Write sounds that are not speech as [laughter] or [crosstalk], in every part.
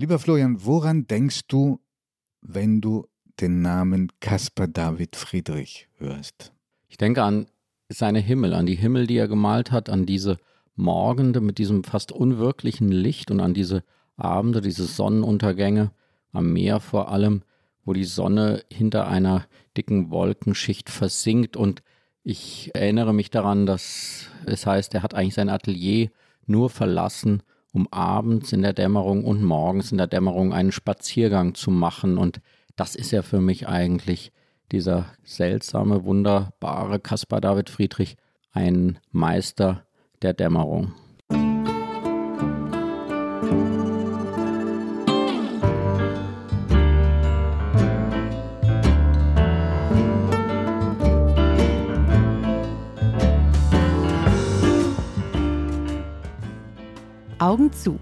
Lieber Florian, woran denkst du, wenn du den Namen Caspar David Friedrich hörst? Ich denke an seine Himmel, an die Himmel, die er gemalt hat, an diese Morgende mit diesem fast unwirklichen Licht und an diese Abende, diese Sonnenuntergänge, am Meer vor allem, wo die Sonne hinter einer dicken Wolkenschicht versinkt. Und ich erinnere mich daran, dass es heißt, er hat eigentlich sein Atelier nur verlassen, um abends in der Dämmerung und morgens in der Dämmerung einen Spaziergang zu machen. Und das ist ja für mich eigentlich dieser seltsame, wunderbare Caspar David Friedrich, ein Meister der Dämmerung. Augen zu.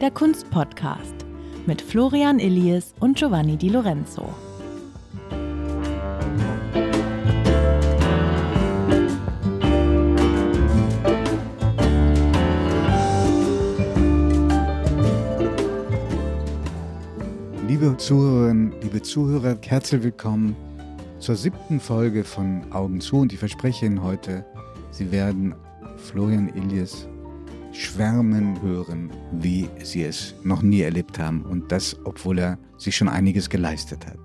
Der Kunstpodcast mit Florian Illies und Giovanni Di Lorenzo. Liebe Zuhörerinnen, liebe Zuhörer, herzlich willkommen zur siebten Folge von Augen zu und ich verspreche Ihnen heute, Sie werden Florian Illies schwärmen hören, wie sie es noch nie erlebt haben. Und das, obwohl er sich schon einiges geleistet hat.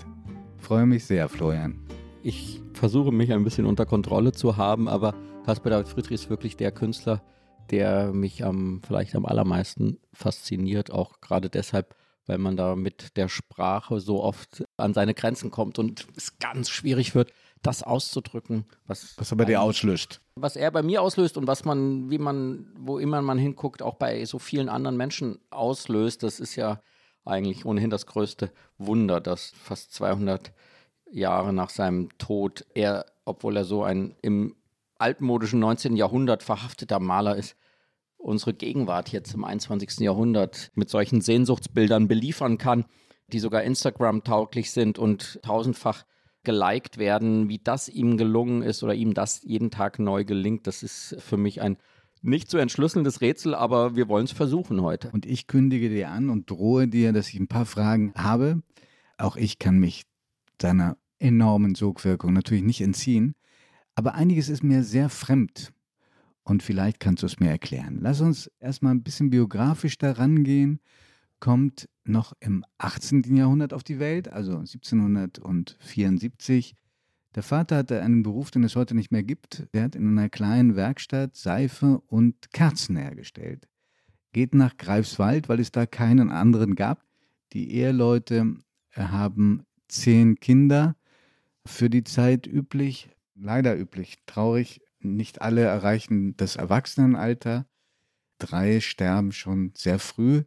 Ich freue mich sehr, Florian. Ich versuche mich ein bisschen unter Kontrolle zu haben, aber Caspar David Friedrich ist wirklich der Künstler, der mich am, vielleicht am allermeisten fasziniert, auch gerade deshalb, weil man da mit der Sprache so oft an seine Grenzen kommt und es ganz schwierig wird, das auszudrücken, was, was er bei dir auslöst. Was er bei mir auslöst und was man, wie man, wo immer man hinguckt, auch bei so vielen anderen Menschen auslöst, das ist ja eigentlich ohnehin das größte Wunder, dass fast 200 Jahre nach seinem Tod er, obwohl er so ein im altmodischen 19. Jahrhundert verhafteter Maler ist, unsere Gegenwart jetzt im 21. Jahrhundert mit solchen Sehnsuchtsbildern beliefern kann, die sogar Instagram tauglich sind und tausendfach geliked werden, wie das ihm gelungen ist oder ihm das jeden Tag neu gelingt, das ist für mich ein nicht zu entschlüsselndes Rätsel, aber wir wollen es versuchen heute. Und ich kündige dir an und drohe dir, dass ich ein paar Fragen habe. Auch ich kann mich deiner enormen Sogwirkung natürlich nicht entziehen, aber einiges ist mir sehr fremd. Und vielleicht kannst du es mir erklären. Lass uns erstmal ein bisschen biografisch daran gehen kommt noch im 18. Jahrhundert auf die Welt, also 1774. Der Vater hatte einen Beruf, den es heute nicht mehr gibt. Er hat in einer kleinen Werkstatt Seife und Kerzen hergestellt. Geht nach Greifswald, weil es da keinen anderen gab. Die Eheleute haben zehn Kinder. Für die Zeit üblich, leider üblich, traurig. Nicht alle erreichen das Erwachsenenalter. Drei sterben schon sehr früh.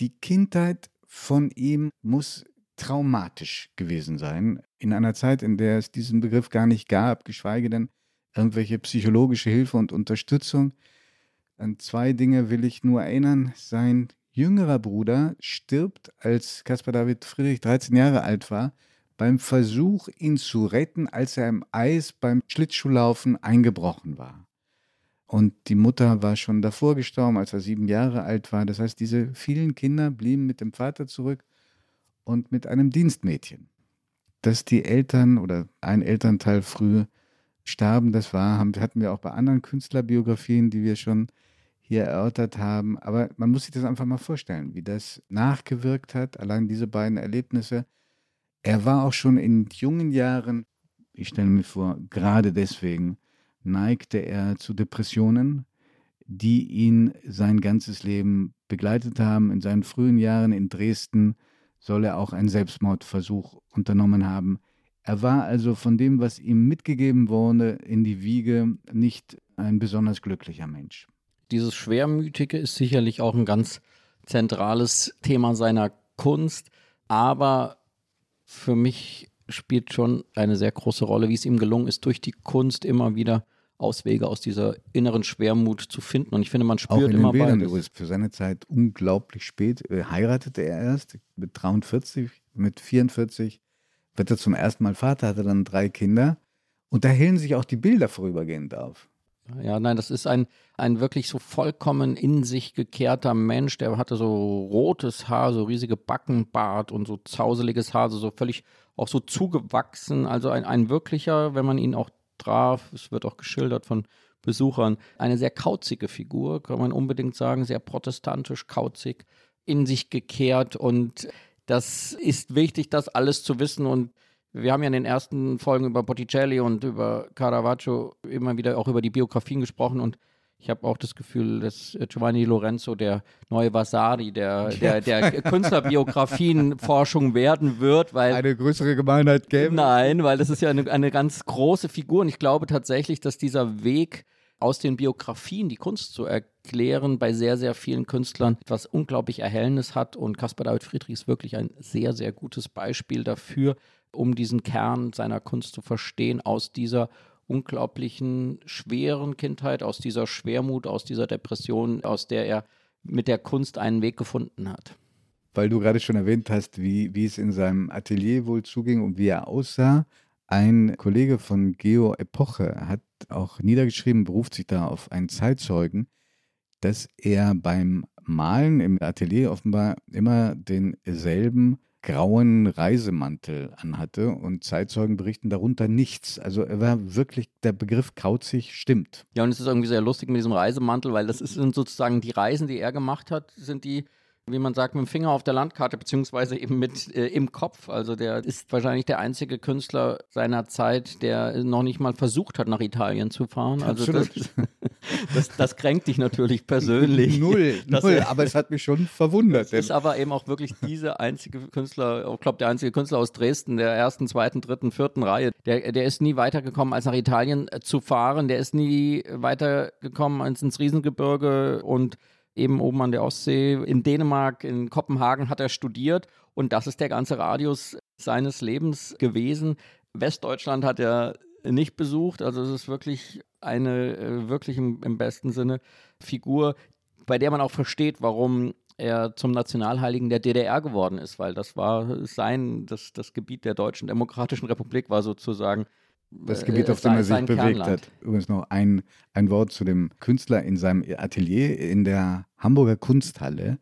Die Kindheit von ihm muss traumatisch gewesen sein, in einer Zeit, in der es diesen Begriff gar nicht gab, geschweige denn irgendwelche psychologische Hilfe und Unterstützung. An zwei Dinge will ich nur erinnern. Sein jüngerer Bruder stirbt, als Caspar David Friedrich 13 Jahre alt war, beim Versuch, ihn zu retten, als er im Eis beim Schlittschuhlaufen eingebrochen war. Und die Mutter war schon davor gestorben, als er sieben Jahre alt war. Das heißt, diese vielen Kinder blieben mit dem Vater zurück und mit einem Dienstmädchen. Dass die Eltern oder ein Elternteil früh starben, das war, hatten wir auch bei anderen Künstlerbiografien, die wir schon hier erörtert haben. Aber man muss sich das einfach mal vorstellen, wie das nachgewirkt hat, allein diese beiden Erlebnisse. Er war auch schon in jungen Jahren, ich stelle mir vor, gerade deswegen neigte er zu Depressionen, die ihn sein ganzes Leben begleitet haben. In seinen frühen Jahren in Dresden soll er auch einen Selbstmordversuch unternommen haben. Er war also von dem, was ihm mitgegeben wurde, in die Wiege nicht ein besonders glücklicher Mensch. Dieses Schwermütige ist sicherlich auch ein ganz zentrales Thema seiner Kunst, aber für mich spielt schon eine sehr große Rolle, wie es ihm gelungen ist, durch die Kunst immer wieder Auswege aus dieser inneren Schwermut zu finden. Und ich finde, man spürt Auch in immer den Bildern beides. übrigens für seine Zeit unglaublich spät. Äh, heiratete er erst mit 43, mit 44 wird er zum ersten Mal Vater, hatte dann drei Kinder. Und da hellen sich auch die Bilder vorübergehend auf. Ja, nein, das ist ein, ein wirklich so vollkommen in sich gekehrter Mensch. Der hatte so rotes Haar, so riesige Backenbart und so zauseliges Haar, so völlig auch so zugewachsen. Also ein, ein wirklicher, wenn man ihn auch traf, es wird auch geschildert von Besuchern, eine sehr kauzige Figur, kann man unbedingt sagen, sehr protestantisch, kauzig, in sich gekehrt. Und das ist wichtig, das alles zu wissen. Und wir haben ja in den ersten Folgen über Botticelli und über Caravaggio immer wieder auch über die Biografien gesprochen. Und ich habe auch das Gefühl, dass Giovanni Lorenzo der neue Vasari der, [laughs] der, der Künstlerbiografienforschung werden wird, weil eine größere Gemeinheit gäbe. Nein, weil das ist ja eine, eine ganz große Figur. Und ich glaube tatsächlich, dass dieser Weg aus den Biografien die Kunst zu erklären bei sehr, sehr vielen Künstlern etwas unglaublich Erhellendes hat. Und Caspar David Friedrich ist wirklich ein sehr, sehr gutes Beispiel dafür, um diesen Kern seiner Kunst zu verstehen, aus dieser unglaublichen schweren Kindheit, aus dieser Schwermut, aus dieser Depression, aus der er mit der Kunst einen Weg gefunden hat. Weil du gerade schon erwähnt hast, wie, wie es in seinem Atelier wohl zuging und wie er aussah. Ein Kollege von Geo Epoche hat auch niedergeschrieben, beruft sich da auf einen Zeitzeugen, dass er beim Malen im Atelier offenbar immer denselben grauen Reisemantel anhatte und Zeitzeugen berichten darunter nichts. Also er war wirklich, der Begriff kauzig stimmt. Ja, und es ist irgendwie sehr lustig mit diesem Reisemantel, weil das sind sozusagen die Reisen, die er gemacht hat, sind die wie man sagt, mit dem Finger auf der Landkarte, beziehungsweise eben mit äh, im Kopf. Also der ist wahrscheinlich der einzige Künstler seiner Zeit, der noch nicht mal versucht hat, nach Italien zu fahren. Also das, [laughs] das, das, kränkt dich natürlich persönlich. Null, null, aber es hat mich schon verwundert. Es ist aber eben auch wirklich dieser einzige Künstler, ich glaube, der einzige Künstler aus Dresden, der ersten, zweiten, dritten, vierten Reihe, der, der ist nie weitergekommen, als nach Italien äh, zu fahren. Der ist nie weitergekommen als ins Riesengebirge und eben oben an der Ostsee. In Dänemark, in Kopenhagen hat er studiert und das ist der ganze Radius seines Lebens gewesen. Westdeutschland hat er nicht besucht, also es ist wirklich eine, äh, wirklich im, im besten Sinne Figur, bei der man auch versteht, warum er zum Nationalheiligen der DDR geworden ist, weil das war sein, das, das Gebiet der Deutschen Demokratischen Republik war sozusagen das Gebiet, auf dem er sich bewegt Kernland. hat. Übrigens noch ein, ein Wort zu dem Künstler in seinem Atelier in der Hamburger Kunsthalle.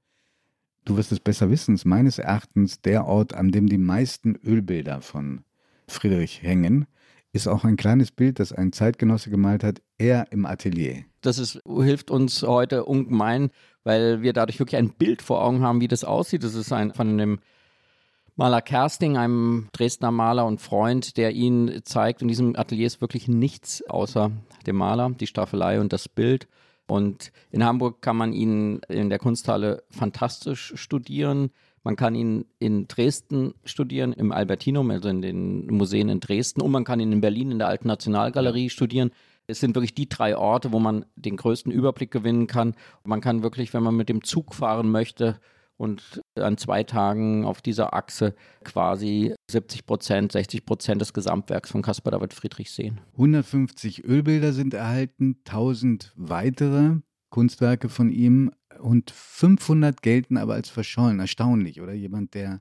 Du wirst es besser wissen, ist meines Erachtens der Ort, an dem die meisten Ölbilder von Friedrich hängen. Ist auch ein kleines Bild, das ein Zeitgenosse gemalt hat, er im Atelier. Das ist, hilft uns heute ungemein, weil wir dadurch wirklich ein Bild vor Augen haben, wie das aussieht. Das ist ein von einem Maler Kersting, einem Dresdner Maler und Freund, der ihn zeigt. In diesem Atelier ist wirklich nichts außer dem Maler, die Staffelei und das Bild. Und in Hamburg kann man ihn in der Kunsthalle fantastisch studieren. Man kann ihn in Dresden studieren, im Albertinum, also in den Museen in Dresden. Und man kann ihn in Berlin in der Alten Nationalgalerie studieren. Es sind wirklich die drei Orte, wo man den größten Überblick gewinnen kann. Man kann wirklich, wenn man mit dem Zug fahren möchte, und an zwei Tagen auf dieser Achse quasi 70 Prozent, 60 Prozent des Gesamtwerks von Caspar David Friedrich sehen. 150 Ölbilder sind erhalten, 1000 weitere Kunstwerke von ihm und 500 gelten aber als verschollen. Erstaunlich, oder? Jemand, der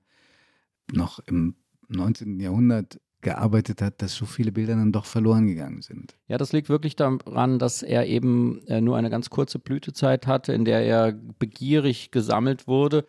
noch im 19. Jahrhundert gearbeitet hat, dass so viele Bilder dann doch verloren gegangen sind. Ja, das liegt wirklich daran, dass er eben äh, nur eine ganz kurze Blütezeit hatte, in der er begierig gesammelt wurde.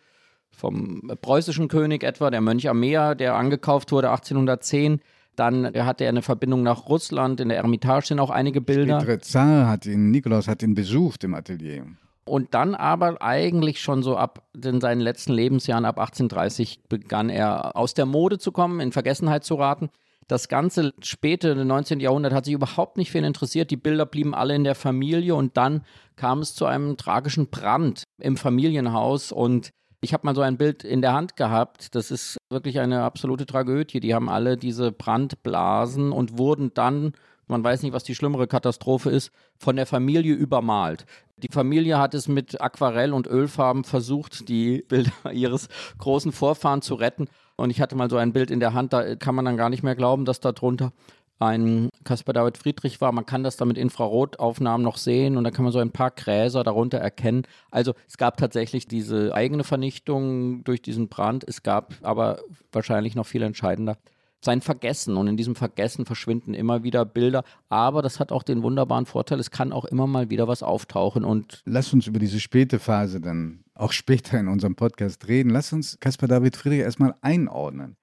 Vom preußischen König etwa, der Mönch am Meer, der angekauft wurde 1810. Dann hatte er eine Verbindung nach Russland. In der Ermitage sind auch einige Bilder. Der Zar hat ihn, Nikolaus hat ihn besucht im Atelier. Und dann aber eigentlich schon so ab in seinen letzten Lebensjahren, ab 1830, begann er aus der Mode zu kommen, in Vergessenheit zu raten. Das ganze späte 19. Jahrhundert hat sich überhaupt nicht für ihn interessiert. Die Bilder blieben alle in der Familie und dann kam es zu einem tragischen Brand im Familienhaus und ich habe mal so ein Bild in der Hand gehabt. Das ist wirklich eine absolute Tragödie. Die haben alle diese Brandblasen und wurden dann man weiß nicht, was die schlimmere Katastrophe ist, von der Familie übermalt. Die Familie hat es mit Aquarell und Ölfarben versucht, die Bilder [laughs] ihres großen Vorfahren zu retten. Und ich hatte mal so ein Bild in der Hand, da kann man dann gar nicht mehr glauben, dass da drunter ein Caspar David Friedrich war. Man kann das da mit Infrarotaufnahmen noch sehen und da kann man so ein paar Gräser darunter erkennen. Also es gab tatsächlich diese eigene Vernichtung durch diesen Brand. Es gab aber wahrscheinlich noch viel entscheidender sein Vergessen. Und in diesem Vergessen verschwinden immer wieder Bilder. Aber das hat auch den wunderbaren Vorteil, es kann auch immer mal wieder was auftauchen. Und Lass uns über diese späte Phase dann auch später in unserem Podcast reden. Lass uns Caspar David Friedrich erstmal einordnen.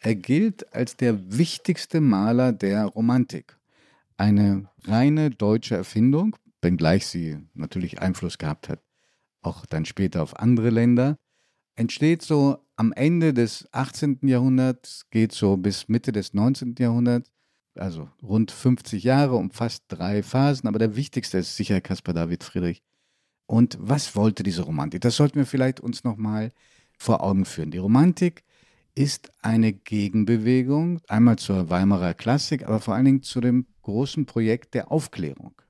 Er gilt als der wichtigste Maler der Romantik. Eine reine deutsche Erfindung, wenngleich sie natürlich Einfluss gehabt hat, auch dann später auf andere Länder entsteht so am Ende des 18. Jahrhunderts, geht so bis Mitte des 19. Jahrhunderts, also rund 50 Jahre, umfasst drei Phasen, aber der wichtigste ist sicher Caspar David Friedrich. Und was wollte diese Romantik? Das sollten wir vielleicht uns nochmal vor Augen führen. Die Romantik ist eine Gegenbewegung, einmal zur Weimarer Klassik, aber vor allen Dingen zu dem großen Projekt der Aufklärung.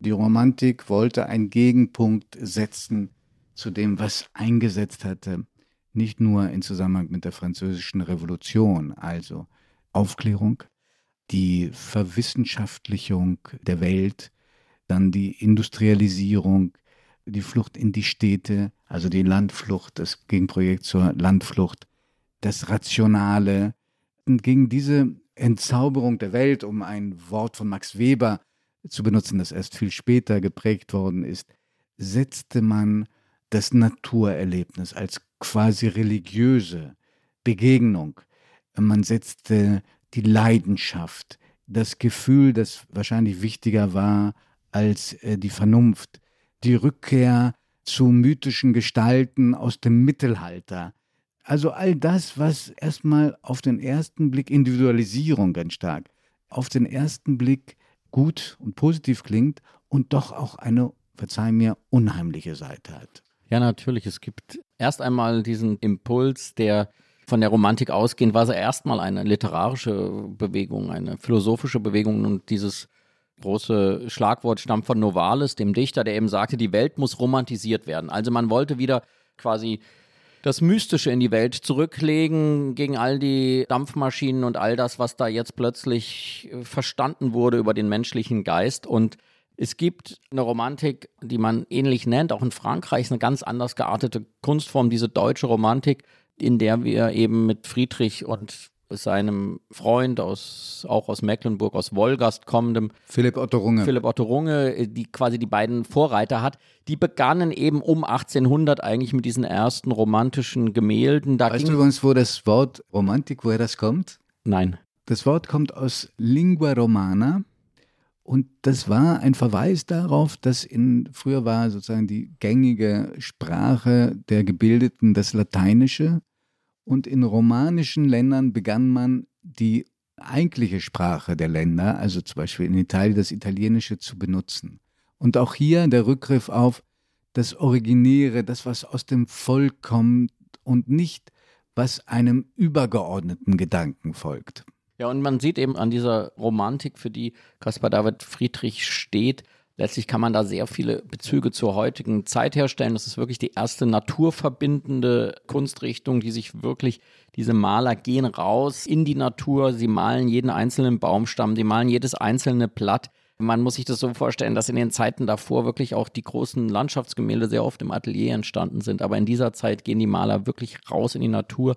Die Romantik wollte einen Gegenpunkt setzen zu dem, was eingesetzt hatte, nicht nur in Zusammenhang mit der französischen Revolution, also Aufklärung, die Verwissenschaftlichung der Welt, dann die Industrialisierung, die Flucht in die Städte, also die Landflucht, das Gegenprojekt zur Landflucht, das Rationale, und gegen diese Entzauberung der Welt, um ein Wort von Max Weber zu benutzen, das erst viel später geprägt worden ist, setzte man das Naturerlebnis als quasi religiöse Begegnung. Man setzte die Leidenschaft, das Gefühl, das wahrscheinlich wichtiger war als äh, die Vernunft, die Rückkehr zu mythischen Gestalten aus dem Mittelalter. Also all das, was erstmal auf den ersten Blick Individualisierung ganz stark, auf den ersten Blick gut und positiv klingt und doch auch eine, verzeih mir, unheimliche Seite hat. Ja, natürlich. Es gibt erst einmal diesen Impuls, der von der Romantik ausgehend war es erstmal eine literarische Bewegung, eine philosophische Bewegung und dieses große Schlagwort stammt von Novalis, dem Dichter, der eben sagte, die Welt muss romantisiert werden. Also man wollte wieder quasi das Mystische in die Welt zurücklegen gegen all die Dampfmaschinen und all das, was da jetzt plötzlich verstanden wurde über den menschlichen Geist und es gibt eine Romantik, die man ähnlich nennt, auch in Frankreich ist eine ganz anders geartete Kunstform, diese deutsche Romantik, in der wir eben mit Friedrich und seinem Freund aus, auch aus Mecklenburg, aus Wolgast kommendem Philipp Otto Runge. Philipp Otto Runge, die quasi die beiden Vorreiter hat, die begannen eben um 1800 eigentlich mit diesen ersten romantischen Gemälden. Da weißt du übrigens, wo das Wort Romantik, woher das kommt? Nein. Das Wort kommt aus Lingua Romana und das war ein Verweis darauf, dass in, früher war sozusagen die gängige Sprache der Gebildeten das Lateinische. Und in romanischen Ländern begann man die eigentliche Sprache der Länder, also zum Beispiel in Italien das Italienische, zu benutzen. Und auch hier der Rückgriff auf das Originäre, das, was aus dem Volk kommt und nicht, was einem übergeordneten Gedanken folgt. Ja, und man sieht eben an dieser Romantik, für die Caspar David Friedrich steht, letztlich kann man da sehr viele Bezüge zur heutigen Zeit herstellen. Das ist wirklich die erste naturverbindende Kunstrichtung, die sich wirklich, diese Maler gehen raus in die Natur, sie malen jeden einzelnen Baumstamm, sie malen jedes einzelne Blatt. Man muss sich das so vorstellen, dass in den Zeiten davor wirklich auch die großen Landschaftsgemälde sehr oft im Atelier entstanden sind. Aber in dieser Zeit gehen die Maler wirklich raus in die Natur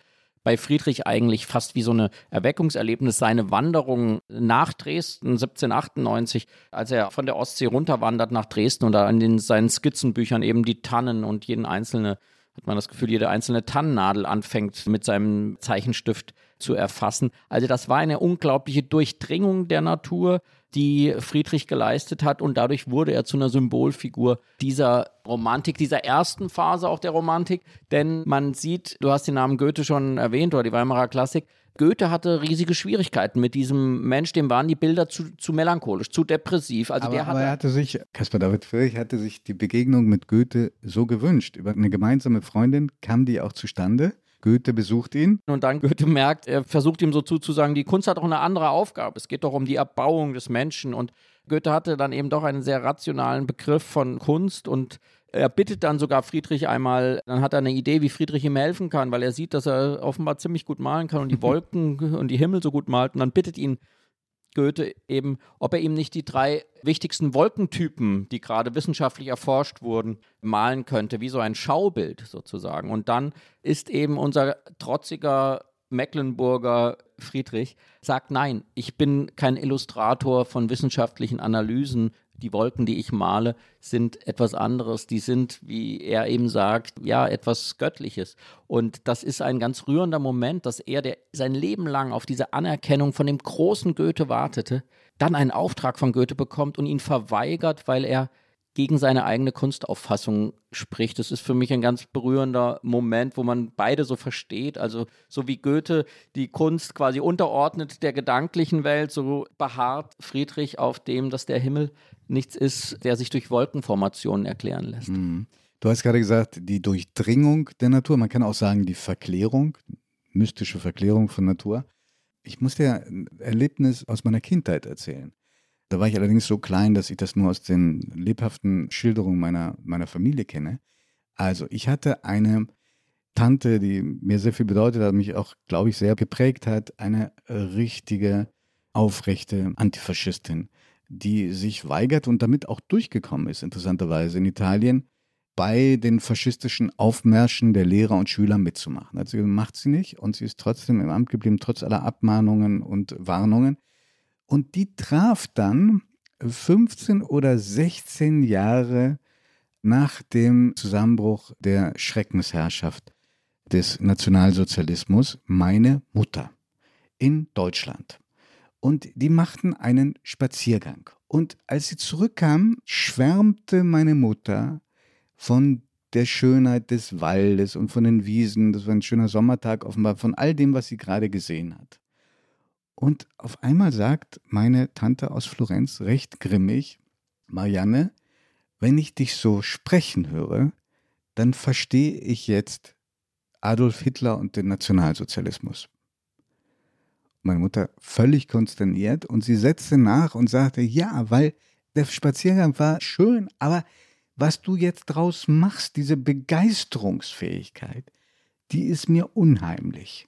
bei Friedrich eigentlich fast wie so eine Erweckungserlebnis. Seine Wanderung nach Dresden 1798, als er von der Ostsee runterwandert nach Dresden und da in den, seinen Skizzenbüchern eben die Tannen und jeden einzelne hat man das Gefühl, jede einzelne Tannennadel anfängt mit seinem Zeichenstift zu erfassen. Also das war eine unglaubliche Durchdringung der Natur, die Friedrich geleistet hat und dadurch wurde er zu einer Symbolfigur dieser Romantik, dieser ersten Phase auch der Romantik, denn man sieht, du hast den Namen Goethe schon erwähnt oder die Weimarer Klassik, Goethe hatte riesige Schwierigkeiten mit diesem Mensch, dem waren die Bilder zu, zu melancholisch, zu depressiv. Also aber, der aber er hatte sich, Caspar David Friedrich hatte sich die Begegnung mit Goethe so gewünscht. Über eine gemeinsame Freundin kam die auch zustande. Goethe besucht ihn. Und dann Goethe merkt, er versucht ihm so zuzusagen, die Kunst hat doch eine andere Aufgabe. Es geht doch um die Erbauung des Menschen. Und Goethe hatte dann eben doch einen sehr rationalen Begriff von Kunst und er bittet dann sogar Friedrich einmal, dann hat er eine Idee, wie Friedrich ihm helfen kann, weil er sieht, dass er offenbar ziemlich gut malen kann und die [laughs] Wolken und die Himmel so gut malt. Und dann bittet ihn Goethe eben, ob er ihm nicht die drei wichtigsten Wolkentypen, die gerade wissenschaftlich erforscht wurden, malen könnte, wie so ein Schaubild sozusagen. Und dann ist eben unser trotziger Mecklenburger Friedrich sagt, nein, ich bin kein Illustrator von wissenschaftlichen Analysen. Die Wolken, die ich male, sind etwas anderes. Die sind, wie er eben sagt, ja, etwas Göttliches. Und das ist ein ganz rührender Moment, dass er, der sein Leben lang auf diese Anerkennung von dem großen Goethe wartete, dann einen Auftrag von Goethe bekommt und ihn verweigert, weil er gegen seine eigene Kunstauffassung spricht. Das ist für mich ein ganz berührender Moment, wo man beide so versteht. Also so wie Goethe die Kunst quasi unterordnet der gedanklichen Welt, so beharrt Friedrich auf dem, dass der Himmel nichts ist, der sich durch Wolkenformationen erklären lässt. Mhm. Du hast gerade gesagt, die Durchdringung der Natur, man kann auch sagen die Verklärung, mystische Verklärung von Natur. Ich muss dir ein Erlebnis aus meiner Kindheit erzählen. Da war ich allerdings so klein, dass ich das nur aus den lebhaften Schilderungen meiner, meiner Familie kenne. Also, ich hatte eine Tante, die mir sehr viel bedeutet hat, mich auch, glaube ich, sehr geprägt hat, eine richtige, aufrechte Antifaschistin, die sich weigert und damit auch durchgekommen ist, interessanterweise in Italien, bei den faschistischen Aufmärschen der Lehrer und Schüler mitzumachen. Also macht sie nicht und sie ist trotzdem im Amt geblieben, trotz aller Abmahnungen und Warnungen. Und die traf dann 15 oder 16 Jahre nach dem Zusammenbruch der Schreckensherrschaft des Nationalsozialismus meine Mutter in Deutschland. Und die machten einen Spaziergang. Und als sie zurückkam, schwärmte meine Mutter von der Schönheit des Waldes und von den Wiesen. Das war ein schöner Sommertag offenbar, von all dem, was sie gerade gesehen hat. Und auf einmal sagt meine Tante aus Florenz recht grimmig, Marianne, wenn ich dich so sprechen höre, dann verstehe ich jetzt Adolf Hitler und den Nationalsozialismus. Meine Mutter völlig konsterniert und sie setzte nach und sagte, ja, weil der Spaziergang war schön, aber was du jetzt draus machst, diese Begeisterungsfähigkeit, die ist mir unheimlich.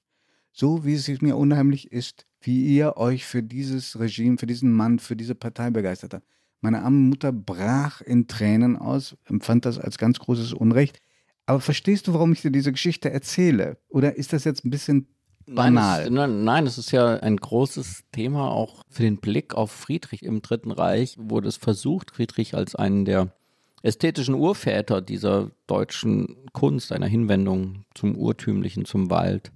So wie es mir unheimlich ist, wie ihr euch für dieses Regime, für diesen Mann, für diese Partei begeistert habt. Meine arme Mutter brach in Tränen aus, empfand das als ganz großes Unrecht. Aber verstehst du, warum ich dir diese Geschichte erzähle? Oder ist das jetzt ein bisschen banal? Nein, es, nein, es ist ja ein großes Thema auch für den Blick auf Friedrich im Dritten Reich, wurde es versucht, Friedrich als einen der ästhetischen Urväter dieser deutschen Kunst, einer Hinwendung zum Urtümlichen, zum Wald,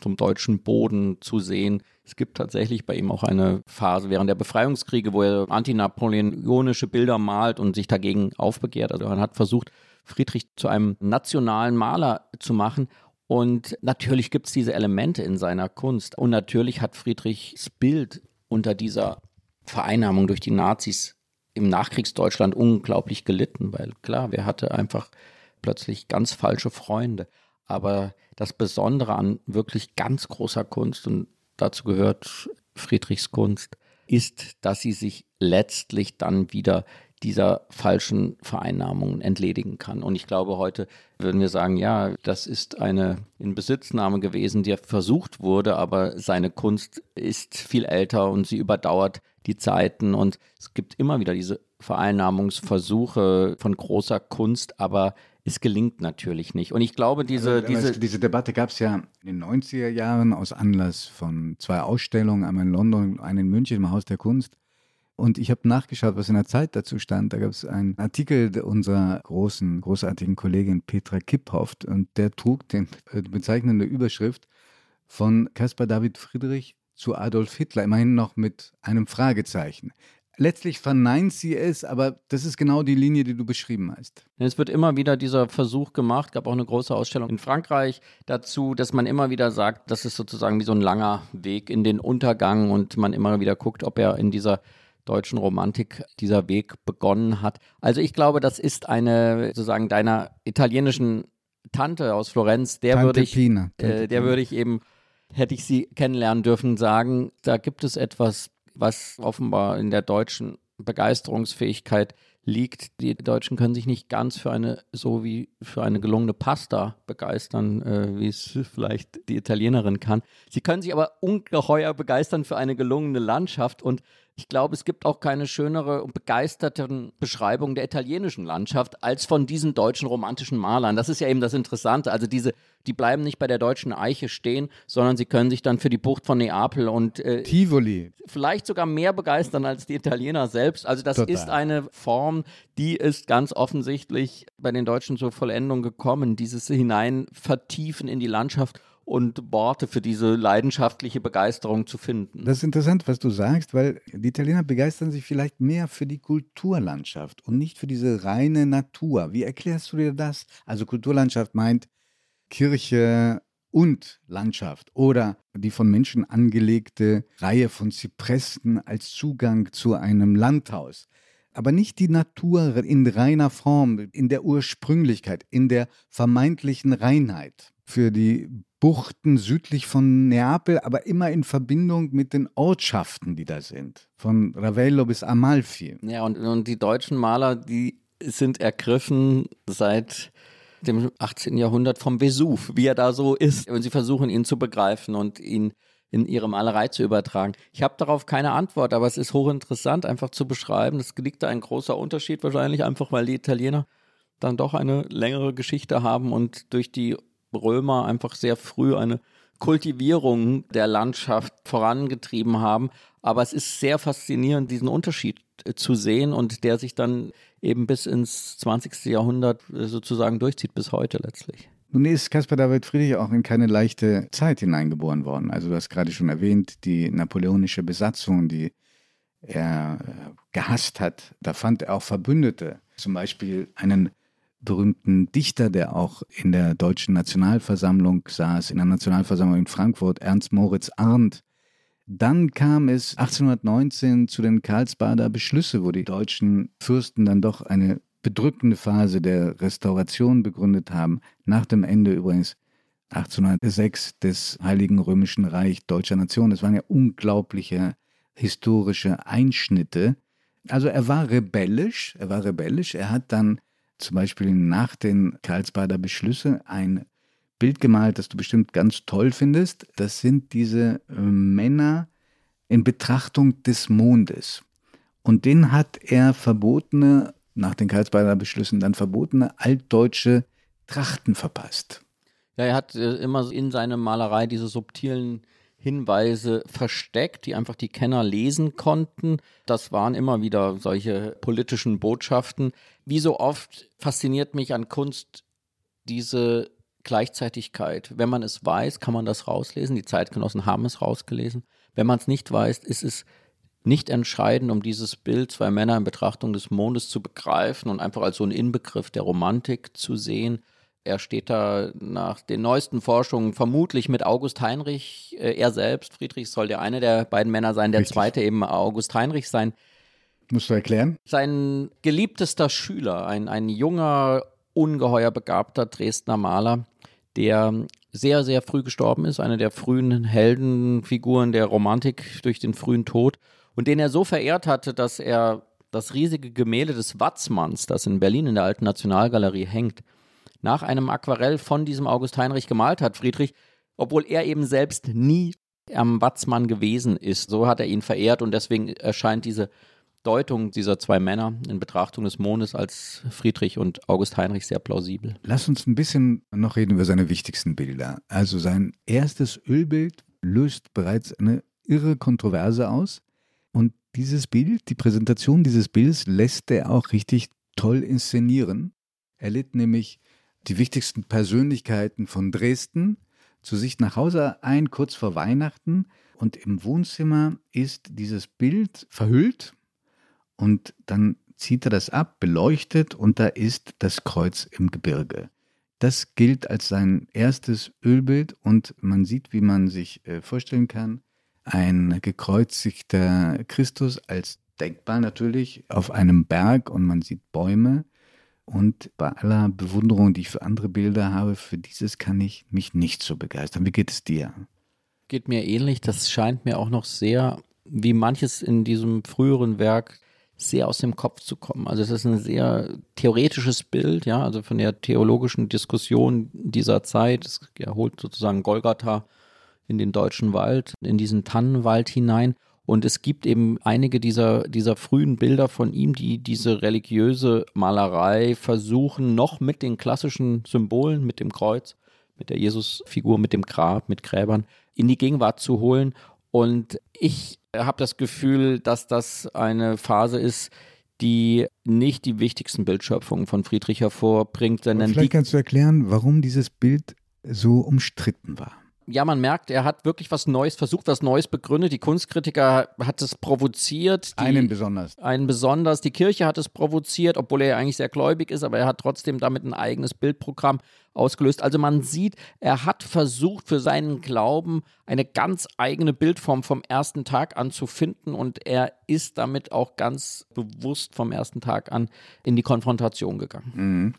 zum deutschen Boden zu sehen. Es gibt tatsächlich bei ihm auch eine Phase während der Befreiungskriege, wo er antinapoleonische Bilder malt und sich dagegen aufbegehrt. Also man hat versucht, Friedrich zu einem nationalen Maler zu machen. Und natürlich gibt es diese Elemente in seiner Kunst. Und natürlich hat Friedrichs Bild unter dieser Vereinnahmung durch die Nazis im Nachkriegsdeutschland unglaublich gelitten, weil klar, wer hatte einfach plötzlich ganz falsche Freunde. Aber das Besondere an wirklich ganz großer Kunst, und dazu gehört Friedrichs Kunst, ist, dass sie sich letztlich dann wieder dieser falschen Vereinnahmung entledigen kann. Und ich glaube, heute würden wir sagen, ja, das ist eine Inbesitznahme gewesen, die versucht wurde, aber seine Kunst ist viel älter und sie überdauert die Zeiten. Und es gibt immer wieder diese Vereinnahmungsversuche von großer Kunst, aber es gelingt natürlich nicht. Und ich glaube, diese. Also, diese, diese Debatte gab es ja in den 90er Jahren aus Anlass von zwei Ausstellungen, einmal in London und eine in München im Haus der Kunst. Und ich habe nachgeschaut, was in der Zeit dazu stand. Da gab es einen Artikel unserer großen, großartigen Kollegin Petra Kipphoft und der trug den, äh, bezeichnende Überschrift von Caspar David Friedrich zu Adolf Hitler, immerhin noch mit einem Fragezeichen. Letztlich verneint sie es, aber das ist genau die Linie, die du beschrieben hast. Es wird immer wieder dieser Versuch gemacht, gab auch eine große Ausstellung in Frankreich dazu, dass man immer wieder sagt, das ist sozusagen wie so ein langer Weg in den Untergang und man immer wieder guckt, ob er in dieser deutschen Romantik dieser Weg begonnen hat. Also ich glaube, das ist eine sozusagen deiner italienischen Tante aus Florenz, der Tante würde ich, Pina, äh, der würde ich eben, hätte ich sie kennenlernen dürfen, sagen, da gibt es etwas was offenbar in der deutschen Begeisterungsfähigkeit liegt. Die Deutschen können sich nicht ganz für eine, so wie für eine gelungene Pasta begeistern, äh, wie es vielleicht die Italienerin kann. Sie können sich aber ungeheuer begeistern für eine gelungene Landschaft und ich glaube, es gibt auch keine schönere und begeisterte Beschreibung der italienischen Landschaft als von diesen deutschen romantischen Malern. Das ist ja eben das Interessante. Also diese, die bleiben nicht bei der deutschen Eiche stehen, sondern sie können sich dann für die Bucht von Neapel und äh, Tivoli vielleicht sogar mehr begeistern als die Italiener selbst. Also das Total. ist eine Form, die ist ganz offensichtlich bei den Deutschen zur Vollendung gekommen. Dieses Hineinvertiefen in die Landschaft und Worte für diese leidenschaftliche Begeisterung zu finden. Das ist interessant, was du sagst, weil die Italiener begeistern sich vielleicht mehr für die Kulturlandschaft und nicht für diese reine Natur. Wie erklärst du dir das? Also Kulturlandschaft meint Kirche und Landschaft oder die von Menschen angelegte Reihe von Zypressen als Zugang zu einem Landhaus aber nicht die Natur in reiner Form, in der Ursprünglichkeit, in der vermeintlichen Reinheit. Für die Buchten südlich von Neapel, aber immer in Verbindung mit den Ortschaften, die da sind. Von Ravello bis Amalfi. Ja, und, und die deutschen Maler, die sind ergriffen seit dem 18. Jahrhundert vom Vesuv, wie er da so ist. Und sie versuchen ihn zu begreifen und ihn in ihre Malerei zu übertragen. Ich habe darauf keine Antwort, aber es ist hochinteressant, einfach zu beschreiben. Es liegt da ein großer Unterschied wahrscheinlich, einfach weil die Italiener dann doch eine längere Geschichte haben und durch die Römer einfach sehr früh eine Kultivierung der Landschaft vorangetrieben haben. Aber es ist sehr faszinierend, diesen Unterschied äh, zu sehen und der sich dann eben bis ins 20. Jahrhundert äh, sozusagen durchzieht, bis heute letztlich. Nun ist Caspar David Friedrich auch in keine leichte Zeit hineingeboren worden. Also du hast gerade schon erwähnt, die napoleonische Besatzung, die er äh, gehasst hat, da fand er auch Verbündete. Zum Beispiel einen berühmten Dichter, der auch in der deutschen Nationalversammlung saß, in der Nationalversammlung in Frankfurt, Ernst Moritz Arndt. Dann kam es 1819 zu den Karlsbader Beschlüsse, wo die deutschen Fürsten dann doch eine bedrückende Phase der Restauration begründet haben, nach dem Ende übrigens 1806 des Heiligen Römischen Reich Deutscher Nation. Das waren ja unglaubliche historische Einschnitte. Also er war rebellisch, er war rebellisch, er hat dann zum Beispiel nach den Karlsbader Beschlüsse ein Bild gemalt, das du bestimmt ganz toll findest. Das sind diese äh, Männer in Betrachtung des Mondes. Und den hat er verbotene, nach den Karlsbader Beschlüssen dann verbotene altdeutsche Trachten verpasst. Ja, er hat äh, immer in seiner Malerei diese subtilen Hinweise versteckt, die einfach die Kenner lesen konnten. Das waren immer wieder solche politischen Botschaften. Wie so oft fasziniert mich an Kunst diese Gleichzeitigkeit. Wenn man es weiß, kann man das rauslesen. Die Zeitgenossen haben es rausgelesen. Wenn man es nicht weiß, ist es nicht entscheidend, um dieses Bild zwei Männer in Betrachtung des Mondes zu begreifen und einfach als so einen Inbegriff der Romantik zu sehen. Er steht da nach den neuesten Forschungen vermutlich mit August Heinrich, äh, er selbst, Friedrich soll der eine der beiden Männer sein, der Richtig. zweite eben August Heinrich sein. Musst du erklären? Sein geliebtester Schüler, ein, ein junger, ungeheuer begabter Dresdner Maler, der sehr, sehr früh gestorben ist, eine der frühen Heldenfiguren der Romantik durch den frühen Tod und den er so verehrt hatte, dass er das riesige Gemälde des Watzmanns, das in Berlin in der Alten Nationalgalerie hängt, nach einem Aquarell von diesem August Heinrich gemalt hat, Friedrich, obwohl er eben selbst nie am Watzmann gewesen ist. So hat er ihn verehrt und deswegen erscheint diese Deutung dieser zwei Männer in Betrachtung des Mondes als Friedrich und August Heinrich sehr plausibel. Lass uns ein bisschen noch reden über seine wichtigsten Bilder. Also sein erstes Ölbild löst bereits eine irre Kontroverse aus. Und dieses Bild, die Präsentation dieses Bildes lässt er auch richtig toll inszenieren. Er lädt nämlich die wichtigsten Persönlichkeiten von Dresden zu sich nach Hause ein, kurz vor Weihnachten. Und im Wohnzimmer ist dieses Bild verhüllt. Und dann zieht er das ab, beleuchtet. Und da ist das Kreuz im Gebirge. Das gilt als sein erstes Ölbild. Und man sieht, wie man sich äh, vorstellen kann, ein gekreuzigter Christus als Denkmal natürlich auf einem Berg. Und man sieht Bäume und bei aller Bewunderung, die ich für andere Bilder habe, für dieses kann ich mich nicht so begeistern. Wie geht es dir? Geht mir ähnlich. Das scheint mir auch noch sehr, wie manches in diesem früheren Werk, sehr aus dem Kopf zu kommen. Also es ist ein sehr theoretisches Bild, ja, also von der theologischen Diskussion dieser Zeit. Es erholt sozusagen Golgatha in den deutschen Wald, in diesen Tannenwald hinein. Und es gibt eben einige dieser, dieser frühen Bilder von ihm, die diese religiöse Malerei versuchen, noch mit den klassischen Symbolen, mit dem Kreuz, mit der Jesusfigur, mit dem Grab, mit Gräbern in die Gegenwart zu holen. Und ich habe das Gefühl, dass das eine Phase ist, die nicht die wichtigsten Bildschöpfungen von Friedrich hervorbringt, sondern vielleicht die kannst du erklären, warum dieses Bild so umstritten war ja, man merkt, er hat wirklich was Neues versucht, was Neues begründet. Die Kunstkritiker hat es provoziert. Die, einen besonders. Einen besonders. Die Kirche hat es provoziert, obwohl er ja eigentlich sehr gläubig ist, aber er hat trotzdem damit ein eigenes Bildprogramm ausgelöst. Also man sieht, er hat versucht, für seinen Glauben eine ganz eigene Bildform vom ersten Tag an zu finden und er ist damit auch ganz bewusst vom ersten Tag an in die Konfrontation gegangen. Mhm.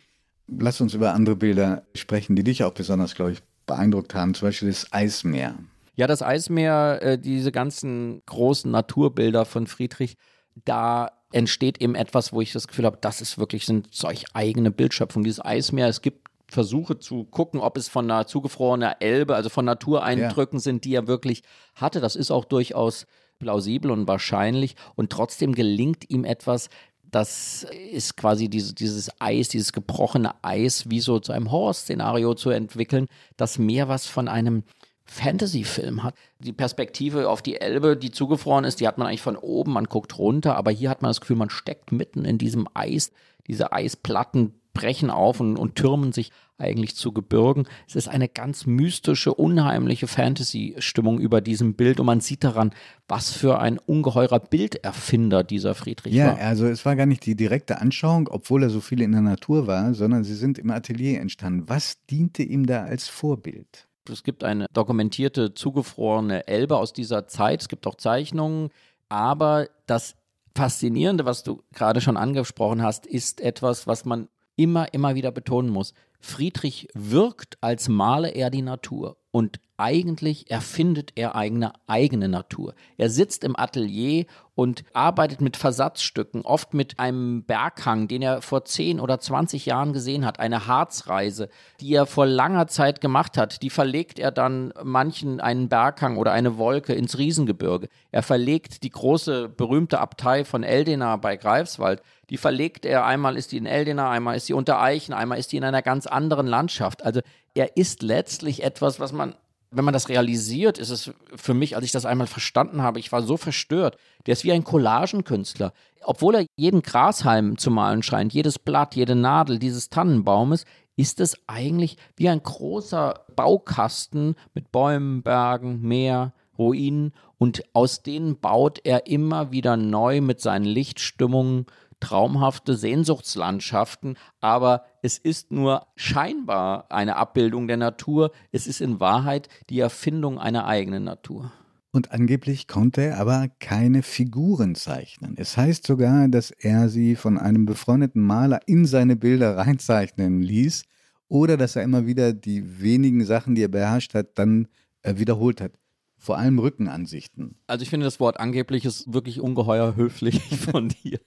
Lass uns über andere Bilder sprechen, die dich auch besonders, glaube ich, beeindruckt haben, zum Beispiel das Eismeer. Ja, das Eismeer, äh, diese ganzen großen Naturbilder von Friedrich, da entsteht eben etwas, wo ich das Gefühl habe, das ist wirklich, sind solch eigene Bildschöpfung. Dieses Eismeer, es gibt Versuche zu gucken, ob es von einer zugefrorenen Elbe, also von Natureindrücken ja. sind, die er wirklich hatte. Das ist auch durchaus plausibel und wahrscheinlich. Und trotzdem gelingt ihm etwas, das ist quasi diese, dieses Eis, dieses gebrochene Eis, wie so zu einem Horror-Szenario zu entwickeln, das mehr was von einem Fantasy-Film hat. Die Perspektive auf die Elbe, die zugefroren ist, die hat man eigentlich von oben, man guckt runter, aber hier hat man das Gefühl, man steckt mitten in diesem Eis. Diese Eisplatten brechen auf und, und türmen sich eigentlich zu Gebirgen. Es ist eine ganz mystische, unheimliche Fantasy-Stimmung über diesem Bild und man sieht daran, was für ein ungeheurer Bilderfinder dieser Friedrich ja, war. Ja, also es war gar nicht die direkte Anschauung, obwohl er so viel in der Natur war, sondern sie sind im Atelier entstanden. Was diente ihm da als Vorbild? Es gibt eine dokumentierte, zugefrorene Elbe aus dieser Zeit. Es gibt auch Zeichnungen. Aber das Faszinierende, was du gerade schon angesprochen hast, ist etwas, was man immer, immer wieder betonen muss. Friedrich wirkt, als male er die Natur und eigentlich erfindet er eigene eigene Natur. Er sitzt im Atelier und arbeitet mit Versatzstücken, oft mit einem Berghang, den er vor 10 oder 20 Jahren gesehen hat, eine Harzreise, die er vor langer Zeit gemacht hat. Die verlegt er dann manchen einen Berghang oder eine Wolke ins Riesengebirge. Er verlegt die große berühmte Abtei von Eldena bei Greifswald. Die verlegt er, einmal ist die in Eldena, einmal ist sie unter Eichen, einmal ist die in einer ganz anderen Landschaft. Also er ist letztlich etwas, was man wenn man das realisiert, ist es für mich, als ich das einmal verstanden habe, ich war so verstört. Der ist wie ein Collagenkünstler. Obwohl er jeden Grashalm zu malen scheint, jedes Blatt, jede Nadel dieses Tannenbaumes, ist es eigentlich wie ein großer Baukasten mit Bäumen, Bergen, Meer, Ruinen und aus denen baut er immer wieder neu mit seinen Lichtstimmungen traumhafte Sehnsuchtslandschaften, aber es ist nur scheinbar eine Abbildung der Natur, es ist in Wahrheit die Erfindung einer eigenen Natur. Und angeblich konnte er aber keine Figuren zeichnen. Es heißt sogar, dass er sie von einem befreundeten Maler in seine Bilder reinzeichnen ließ oder dass er immer wieder die wenigen Sachen, die er beherrscht hat, dann äh, wiederholt hat vor allem Rückenansichten. Also ich finde das Wort angeblich ist wirklich ungeheuer höflich [laughs] von dir.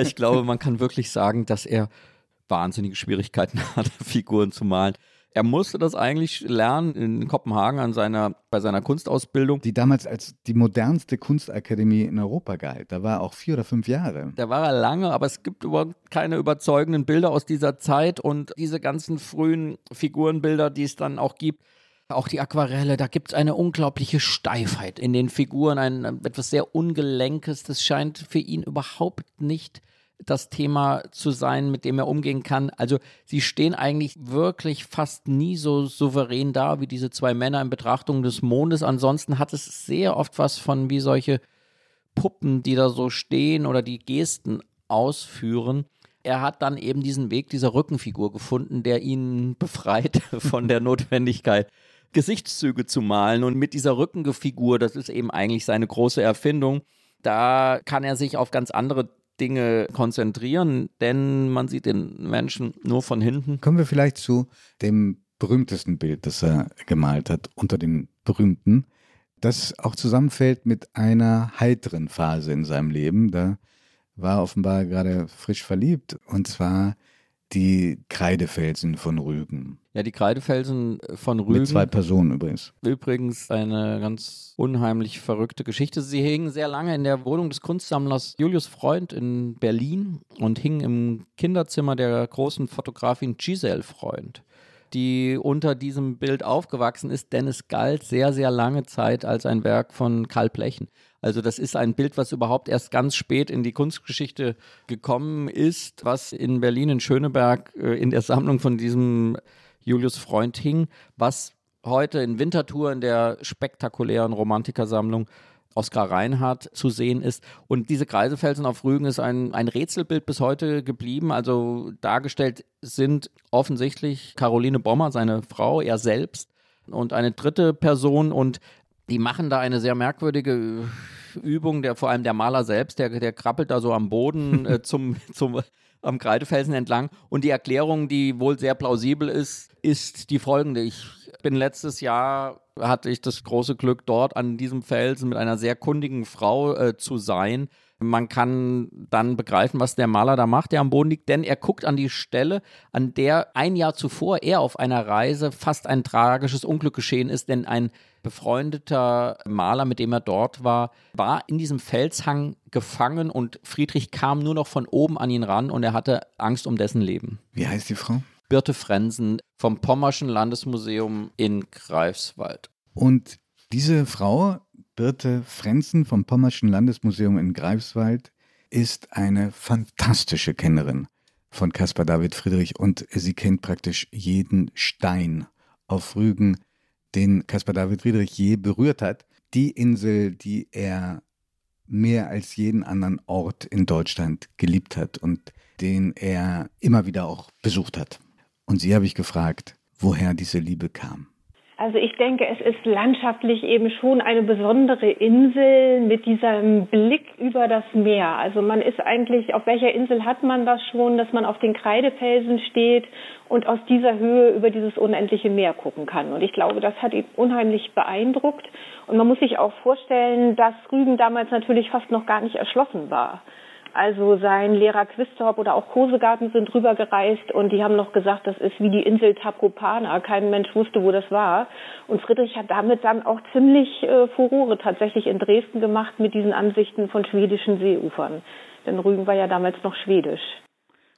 Ich glaube, man kann wirklich sagen, dass er wahnsinnige Schwierigkeiten [laughs] hatte, Figuren zu malen. Er musste das eigentlich lernen in Kopenhagen an seiner, bei seiner Kunstausbildung. Die damals als die modernste Kunstakademie in Europa galt. Da war er auch vier oder fünf Jahre. Da war er lange, aber es gibt überhaupt keine überzeugenden Bilder aus dieser Zeit und diese ganzen frühen Figurenbilder, die es dann auch gibt, auch die Aquarelle, da gibt es eine unglaubliche Steifheit in den Figuren, ein, etwas sehr Ungelenkes. Das scheint für ihn überhaupt nicht das Thema zu sein, mit dem er umgehen kann. Also sie stehen eigentlich wirklich fast nie so souverän da wie diese zwei Männer in Betrachtung des Mondes. Ansonsten hat es sehr oft was von wie solche Puppen, die da so stehen oder die Gesten ausführen. Er hat dann eben diesen Weg dieser Rückenfigur gefunden, der ihn befreit [laughs] von der Notwendigkeit, Gesichtszüge zu malen. Und mit dieser Rückenfigur, das ist eben eigentlich seine große Erfindung, da kann er sich auf ganz andere Dinge konzentrieren, denn man sieht den Menschen nur von hinten. Kommen wir vielleicht zu dem berühmtesten Bild, das er gemalt hat, unter den berühmten, das auch zusammenfällt mit einer heiteren Phase in seinem Leben. Da war offenbar gerade frisch verliebt und zwar die Kreidefelsen von Rügen. Ja, die Kreidefelsen von Rügen. Mit zwei Personen übrigens. Übrigens eine ganz unheimlich verrückte Geschichte. Sie hingen sehr lange in der Wohnung des Kunstsammlers Julius Freund in Berlin und hingen im Kinderzimmer der großen Fotografin Giselle Freund die unter diesem Bild aufgewachsen ist, denn es galt sehr, sehr lange Zeit als ein Werk von Karl Plechen. Also das ist ein Bild, was überhaupt erst ganz spät in die Kunstgeschichte gekommen ist, was in Berlin in Schöneberg äh, in der Sammlung von diesem Julius Freund hing, was heute in Winterthur in der spektakulären Romantikersammlung Oskar Reinhardt zu sehen ist. Und diese Kreisefelsen auf Rügen ist ein, ein Rätselbild bis heute geblieben. Also dargestellt sind offensichtlich Caroline Bommer, seine Frau, er selbst und eine dritte Person. Und die machen da eine sehr merkwürdige Übung, der vor allem der Maler selbst, der, der krabbelt da so am Boden [laughs] äh, zum, zum am Kreidefelsen entlang. Und die Erklärung, die wohl sehr plausibel ist, ist die folgende. Ich bin letztes Jahr hatte ich das große Glück, dort an diesem Felsen mit einer sehr kundigen Frau äh, zu sein. Man kann dann begreifen, was der Maler da macht, der am Boden liegt, denn er guckt an die Stelle, an der ein Jahr zuvor er auf einer Reise fast ein tragisches Unglück geschehen ist, denn ein befreundeter Maler, mit dem er dort war, war in diesem Felshang gefangen und Friedrich kam nur noch von oben an ihn ran und er hatte Angst um dessen Leben. Wie heißt die Frau? Birte Frensen vom Pommerschen Landesmuseum in Greifswald. Und diese Frau, Birte Frenzen vom Pommerschen Landesmuseum in Greifswald, ist eine fantastische Kennerin von Caspar David Friedrich und sie kennt praktisch jeden Stein auf Rügen, den Caspar David Friedrich je berührt hat. Die Insel, die er mehr als jeden anderen Ort in Deutschland geliebt hat und den er immer wieder auch besucht hat. Und sie habe ich gefragt, woher diese Liebe kam. Also ich denke, es ist landschaftlich eben schon eine besondere Insel mit diesem Blick über das Meer. Also man ist eigentlich, auf welcher Insel hat man das schon, dass man auf den Kreidefelsen steht und aus dieser Höhe über dieses unendliche Meer gucken kann. Und ich glaube, das hat ihn unheimlich beeindruckt. Und man muss sich auch vorstellen, dass Rügen damals natürlich fast noch gar nicht erschlossen war. Also sein Lehrer Quistorp oder auch Kosegarten sind rübergereist und die haben noch gesagt, das ist wie die Insel Tapropana. Kein Mensch wusste, wo das war. Und Friedrich hat damit dann auch ziemlich äh, Furore tatsächlich in Dresden gemacht mit diesen Ansichten von schwedischen Seeufern. Denn Rügen war ja damals noch schwedisch.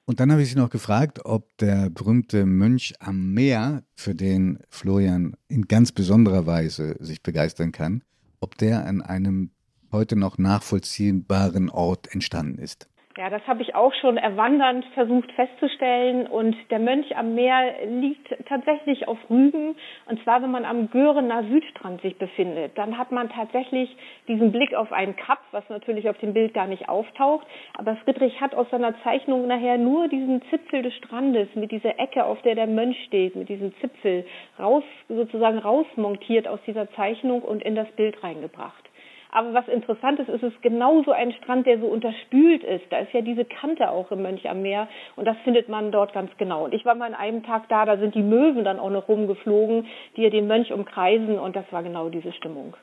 Und dann habe ich sie noch gefragt, ob der berühmte Mönch am Meer, für den Florian in ganz besonderer Weise sich begeistern kann, ob der an einem heute noch nachvollziehbaren Ort entstanden ist. Ja, das habe ich auch schon erwandernd versucht festzustellen. Und der Mönch am Meer liegt tatsächlich auf Rügen. Und zwar, wenn man am Görener Südstrand sich befindet, dann hat man tatsächlich diesen Blick auf einen Kap, was natürlich auf dem Bild gar nicht auftaucht. Aber Friedrich hat aus seiner Zeichnung nachher nur diesen Zipfel des Strandes mit dieser Ecke, auf der der Mönch steht, mit diesem Zipfel raus, sozusagen rausmontiert aus dieser Zeichnung und in das Bild reingebracht. Aber was interessant ist, ist es genauso ein Strand, der so unterspült ist. Da ist ja diese Kante auch im Mönch am Meer und das findet man dort ganz genau. Und ich war mal an einem Tag da, da sind die Möwen dann auch noch rumgeflogen, die ja den Mönch umkreisen und das war genau diese Stimmung.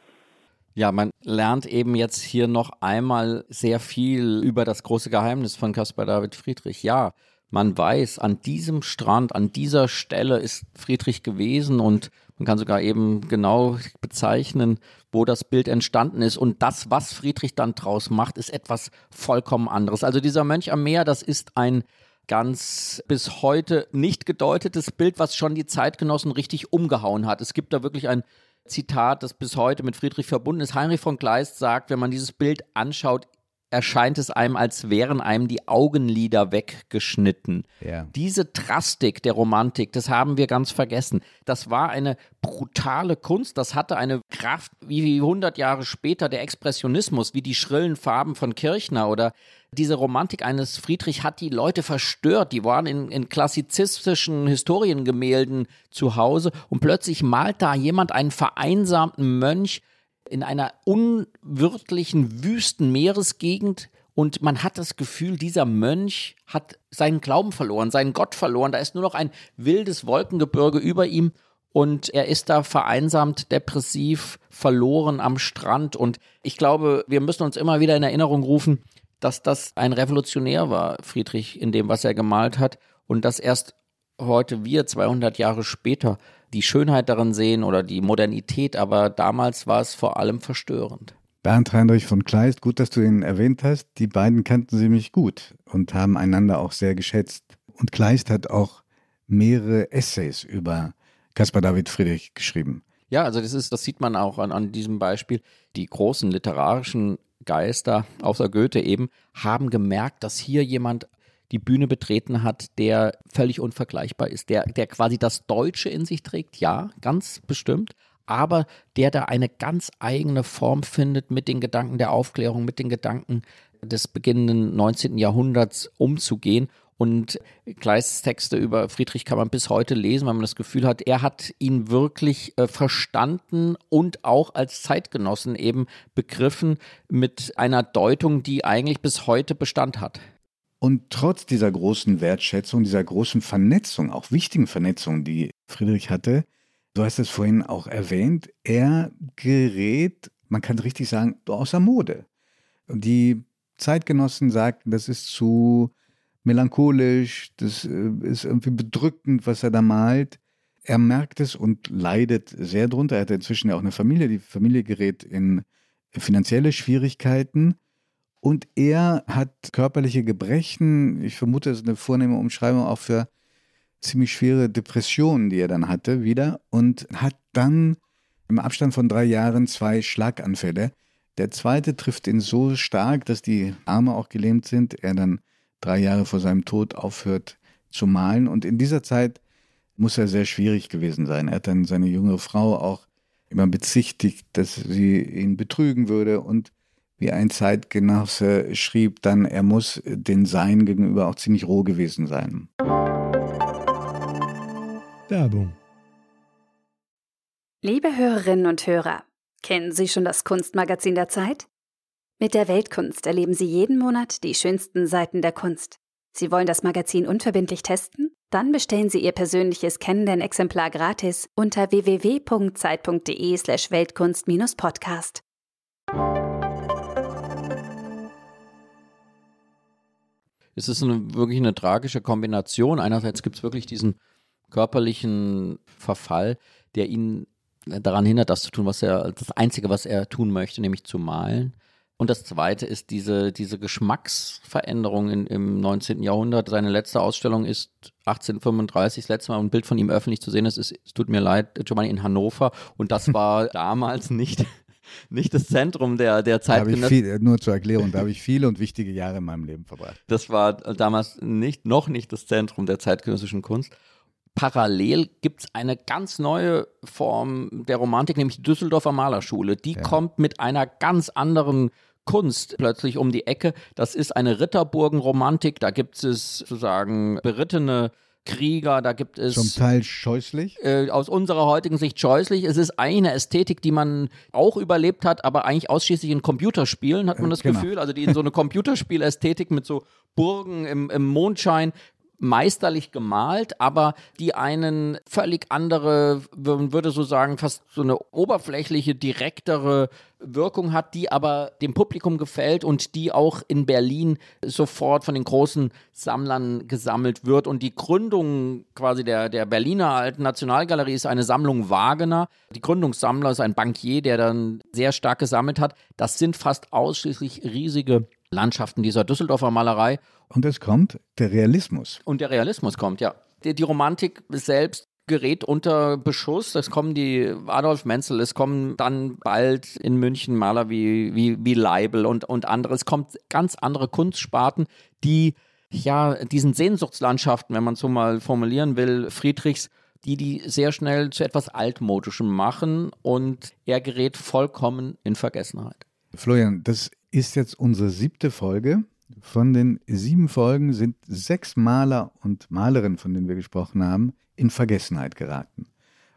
Ja, man lernt eben jetzt hier noch einmal sehr viel über das große Geheimnis von Caspar David Friedrich. Ja, man weiß, an diesem Strand, an dieser Stelle ist Friedrich gewesen und man kann sogar eben genau bezeichnen, wo das Bild entstanden ist. Und das, was Friedrich dann draus macht, ist etwas vollkommen anderes. Also dieser Mönch am Meer, das ist ein ganz bis heute nicht gedeutetes Bild, was schon die Zeitgenossen richtig umgehauen hat. Es gibt da wirklich ein Zitat, das bis heute mit Friedrich verbunden ist. Heinrich von Kleist sagt, wenn man dieses Bild anschaut, erscheint es einem, als wären einem die Augenlider weggeschnitten. Ja. Diese Drastik der Romantik, das haben wir ganz vergessen. Das war eine brutale Kunst, das hatte eine Kraft wie 100 Jahre später der Expressionismus, wie die schrillen Farben von Kirchner oder diese Romantik eines Friedrich hat die Leute verstört. Die waren in, in klassizistischen Historiengemälden zu Hause und plötzlich malt da jemand einen vereinsamten Mönch in einer unwirtlichen, wüsten Meeresgegend und man hat das Gefühl, dieser Mönch hat seinen Glauben verloren, seinen Gott verloren. Da ist nur noch ein wildes Wolkengebirge über ihm und er ist da vereinsamt, depressiv, verloren am Strand. Und ich glaube, wir müssen uns immer wieder in Erinnerung rufen, dass das ein Revolutionär war, Friedrich, in dem, was er gemalt hat. und dass erst heute wir 200 Jahre später die Schönheit darin sehen oder die Modernität, aber damals war es vor allem verstörend. Bernd Heinrich von Kleist, gut, dass du ihn erwähnt hast. Die beiden kannten sie mich gut und haben einander auch sehr geschätzt. Und Kleist hat auch mehrere Essays über Caspar David Friedrich geschrieben. Ja, also das ist, das sieht man auch an, an diesem Beispiel. Die großen literarischen Geister, außer Goethe eben, haben gemerkt, dass hier jemand die Bühne betreten hat, der völlig unvergleichbar ist, der, der quasi das Deutsche in sich trägt, ja, ganz bestimmt, aber der da eine ganz eigene Form findet, mit den Gedanken der Aufklärung, mit den Gedanken des beginnenden 19. Jahrhunderts umzugehen. Und Kleists Texte über Friedrich kann man bis heute lesen, weil man das Gefühl hat, er hat ihn wirklich äh, verstanden und auch als Zeitgenossen eben begriffen mit einer Deutung, die eigentlich bis heute Bestand hat. Und trotz dieser großen Wertschätzung, dieser großen Vernetzung, auch wichtigen Vernetzung, die Friedrich hatte, du hast es vorhin auch erwähnt, er gerät, man kann richtig sagen, außer Mode. Die Zeitgenossen sagten, das ist zu melancholisch, das äh, ist irgendwie bedrückend, was er da malt. Er merkt es und leidet sehr drunter. Er hat inzwischen ja auch eine Familie. Die Familie gerät in finanzielle Schwierigkeiten. Und er hat körperliche Gebrechen. Ich vermute, das ist eine vornehme Umschreibung auch für ziemlich schwere Depressionen, die er dann hatte, wieder. Und hat dann im Abstand von drei Jahren zwei Schlaganfälle. Der zweite trifft ihn so stark, dass die Arme auch gelähmt sind. Er dann drei Jahre vor seinem Tod aufhört zu malen. Und in dieser Zeit muss er sehr schwierig gewesen sein. Er hat dann seine junge Frau auch immer bezichtigt, dass sie ihn betrügen würde und wie ein Zeitgenosse schrieb, dann er muss den Sein gegenüber auch ziemlich roh gewesen sein. Werbung. Liebe Hörerinnen und Hörer, kennen Sie schon das Kunstmagazin der Zeit? Mit der Weltkunst erleben Sie jeden Monat die schönsten Seiten der Kunst. Sie wollen das Magazin unverbindlich testen? Dann bestellen Sie Ihr persönliches Kennenden-Exemplar gratis unter www.zeit.de/slash Weltkunst-Podcast. Es ist eine, wirklich eine tragische Kombination. Einerseits gibt es wirklich diesen körperlichen Verfall, der ihn daran hindert, das zu tun, was er, das Einzige, was er tun möchte, nämlich zu malen. Und das Zweite ist diese, diese Geschmacksveränderung in, im 19. Jahrhundert. Seine letzte Ausstellung ist 1835, das letzte Mal ein Bild von ihm öffentlich zu sehen ist, es tut mir leid, Giovanni in Hannover. Und das war [laughs] damals nicht nicht das Zentrum der, der Zeit. nur zur Erklärung, da habe ich viele und wichtige Jahre in meinem Leben verbracht. Das war damals nicht, noch nicht das Zentrum der zeitgenössischen Kunst. Parallel gibt es eine ganz neue Form der Romantik, nämlich die Düsseldorfer Malerschule. Die ja. kommt mit einer ganz anderen Kunst plötzlich um die Ecke. Das ist eine Ritterburgenromantik. Da gibt es sozusagen berittene Krieger, da gibt es. Zum Teil scheußlich? Äh, aus unserer heutigen Sicht scheußlich. Es ist eigentlich eine Ästhetik, die man auch überlebt hat, aber eigentlich ausschließlich in Computerspielen, hat man das genau. Gefühl. Also die in so eine [laughs] Computerspielästhetik mit so Burgen im, im Mondschein meisterlich gemalt, aber die einen völlig andere, man würde so sagen, fast so eine oberflächliche, direktere Wirkung hat, die aber dem Publikum gefällt und die auch in Berlin sofort von den großen Sammlern gesammelt wird. Und die Gründung quasi der, der Berliner Alten Nationalgalerie ist eine Sammlung Wagener. Die Gründungssammler ist ein Bankier, der dann sehr stark gesammelt hat. Das sind fast ausschließlich riesige Landschaften dieser Düsseldorfer Malerei. Und es kommt der Realismus. Und der Realismus kommt, ja. Die, die Romantik selbst gerät unter Beschuss. Es kommen die Adolf Menzel, es kommen dann bald in München Maler wie, wie, wie Leibel und, und andere. Es kommt ganz andere Kunstsparten, die ja diesen Sehnsuchtslandschaften, wenn man so mal formulieren will, Friedrichs, die die sehr schnell zu etwas Altmodischem machen und er gerät vollkommen in Vergessenheit. Florian, das ist jetzt unsere siebte Folge. Von den sieben Folgen sind sechs Maler und Malerinnen, von denen wir gesprochen haben, in Vergessenheit geraten.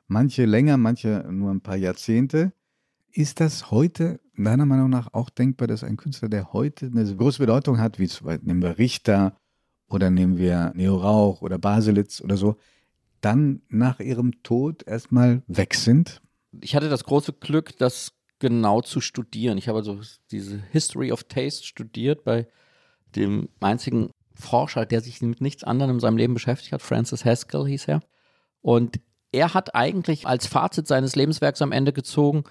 Manche länger, manche nur ein paar Jahrzehnte. Ist das heute deiner Meinung nach auch denkbar, dass ein Künstler, der heute eine große Bedeutung hat, wie zum Beispiel nehmen wir Richter oder nehmen wir Neo Rauch oder Baselitz oder so, dann nach ihrem Tod erstmal weg sind? Ich hatte das große Glück, das genau zu studieren. Ich habe also diese History of Taste studiert bei dem einzigen Forscher, der sich mit nichts anderem in seinem Leben beschäftigt hat. Francis Haskell hieß er. Und er hat eigentlich als Fazit seines Lebenswerks am Ende gezogen,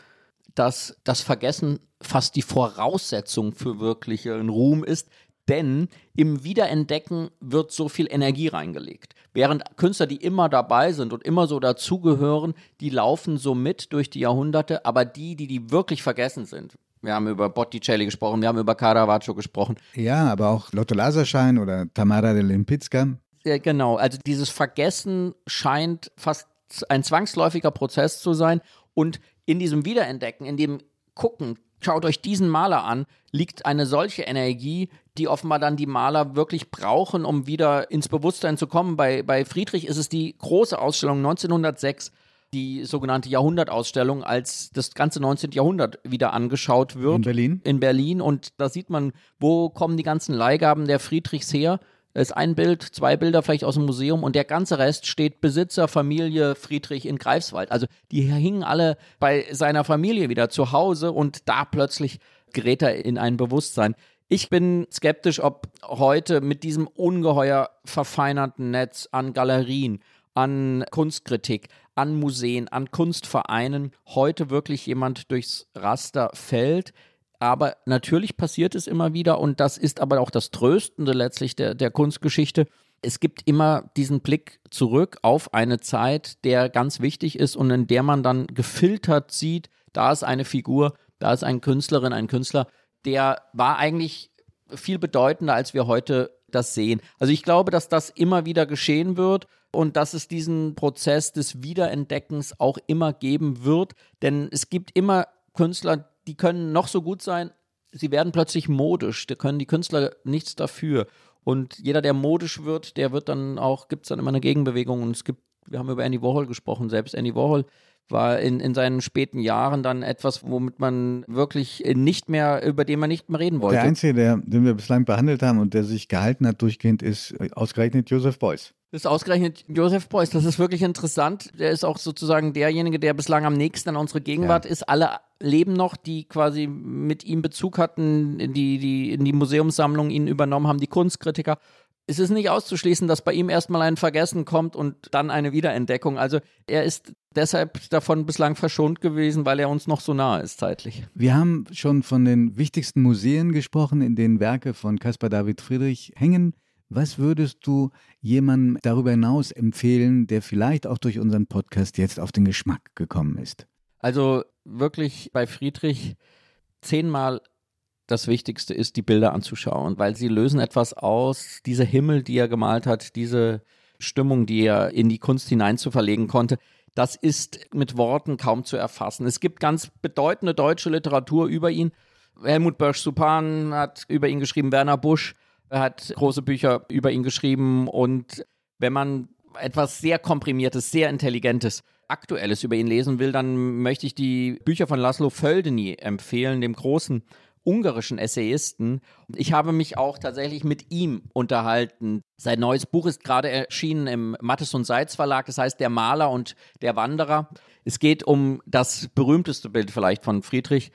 dass das Vergessen fast die Voraussetzung für wirklichen Ruhm ist, denn im Wiederentdecken wird so viel Energie reingelegt. Während Künstler, die immer dabei sind und immer so dazugehören, die laufen so mit durch die Jahrhunderte, aber die, die, die wirklich vergessen sind, wir haben über Botticelli gesprochen, wir haben über Caravaggio gesprochen. Ja, aber auch Lotto Laserschein oder Tamara de Limpizka. Ja, genau, also dieses Vergessen scheint fast ein zwangsläufiger Prozess zu sein und in diesem Wiederentdecken, in dem Gucken, schaut euch diesen Maler an, liegt eine solche Energie, die offenbar dann die Maler wirklich brauchen, um wieder ins Bewusstsein zu kommen. Bei, bei Friedrich ist es die große Ausstellung 1906, die sogenannte Jahrhundertausstellung, als das ganze 19. Jahrhundert wieder angeschaut wird. In Berlin? In Berlin. Und da sieht man, wo kommen die ganzen Leihgaben der Friedrichs her. Es ist ein Bild, zwei Bilder vielleicht aus dem Museum und der ganze Rest steht Besitzer, Familie Friedrich in Greifswald. Also die hingen alle bei seiner Familie wieder zu Hause und da plötzlich gerät er in ein Bewusstsein. Ich bin skeptisch, ob heute mit diesem ungeheuer verfeinerten Netz an Galerien, an Kunstkritik, an Museen, an Kunstvereinen heute wirklich jemand durchs Raster fällt. Aber natürlich passiert es immer wieder und das ist aber auch das Tröstende letztlich der, der Kunstgeschichte. Es gibt immer diesen Blick zurück auf eine Zeit, der ganz wichtig ist und in der man dann gefiltert sieht, da ist eine Figur, da ist eine Künstlerin, ein Künstler, der war eigentlich viel bedeutender, als wir heute das sehen. Also ich glaube, dass das immer wieder geschehen wird und dass es diesen Prozess des Wiederentdeckens auch immer geben wird, denn es gibt immer Künstler, die können noch so gut sein, sie werden plötzlich modisch, da können die Künstler nichts dafür. Und jeder, der modisch wird, der wird dann auch, gibt es dann immer eine Gegenbewegung. Und es gibt, wir haben über Andy Warhol gesprochen, selbst Andy Warhol war in, in seinen späten Jahren dann etwas, womit man wirklich nicht mehr, über den man nicht mehr reden wollte. Der Einzige, der, den wir bislang behandelt haben und der sich gehalten hat durchgehend, ist ausgerechnet Joseph Beuys. Das ist ausgerechnet Joseph Beuys. Das ist wirklich interessant. Der ist auch sozusagen derjenige, der bislang am nächsten an unsere Gegenwart ja. ist. Alle leben noch, die quasi mit ihm Bezug hatten, die, die in die Museumssammlung ihn übernommen haben, die Kunstkritiker es ist nicht auszuschließen, dass bei ihm erstmal ein Vergessen kommt und dann eine Wiederentdeckung. Also er ist deshalb davon bislang verschont gewesen, weil er uns noch so nahe ist zeitlich. Wir haben schon von den wichtigsten Museen gesprochen, in denen Werke von Caspar David Friedrich hängen. Was würdest du jemandem darüber hinaus empfehlen, der vielleicht auch durch unseren Podcast jetzt auf den Geschmack gekommen ist? Also wirklich bei Friedrich zehnmal das Wichtigste ist, die Bilder anzuschauen, weil sie lösen etwas aus, diese Himmel, die er gemalt hat, diese Stimmung, die er in die Kunst hineinzuverlegen konnte, das ist mit Worten kaum zu erfassen. Es gibt ganz bedeutende deutsche Literatur über ihn. Helmut Börsch-Supan hat über ihn geschrieben, Werner Busch hat große Bücher über ihn geschrieben und wenn man etwas sehr komprimiertes, sehr intelligentes, aktuelles über ihn lesen will, dann möchte ich die Bücher von Laszlo Földeny empfehlen, dem großen ungarischen Essayisten. Ich habe mich auch tatsächlich mit ihm unterhalten. Sein neues Buch ist gerade erschienen im Mattes und Seitz Verlag, das heißt Der Maler und der Wanderer. Es geht um das berühmteste Bild vielleicht von Friedrich,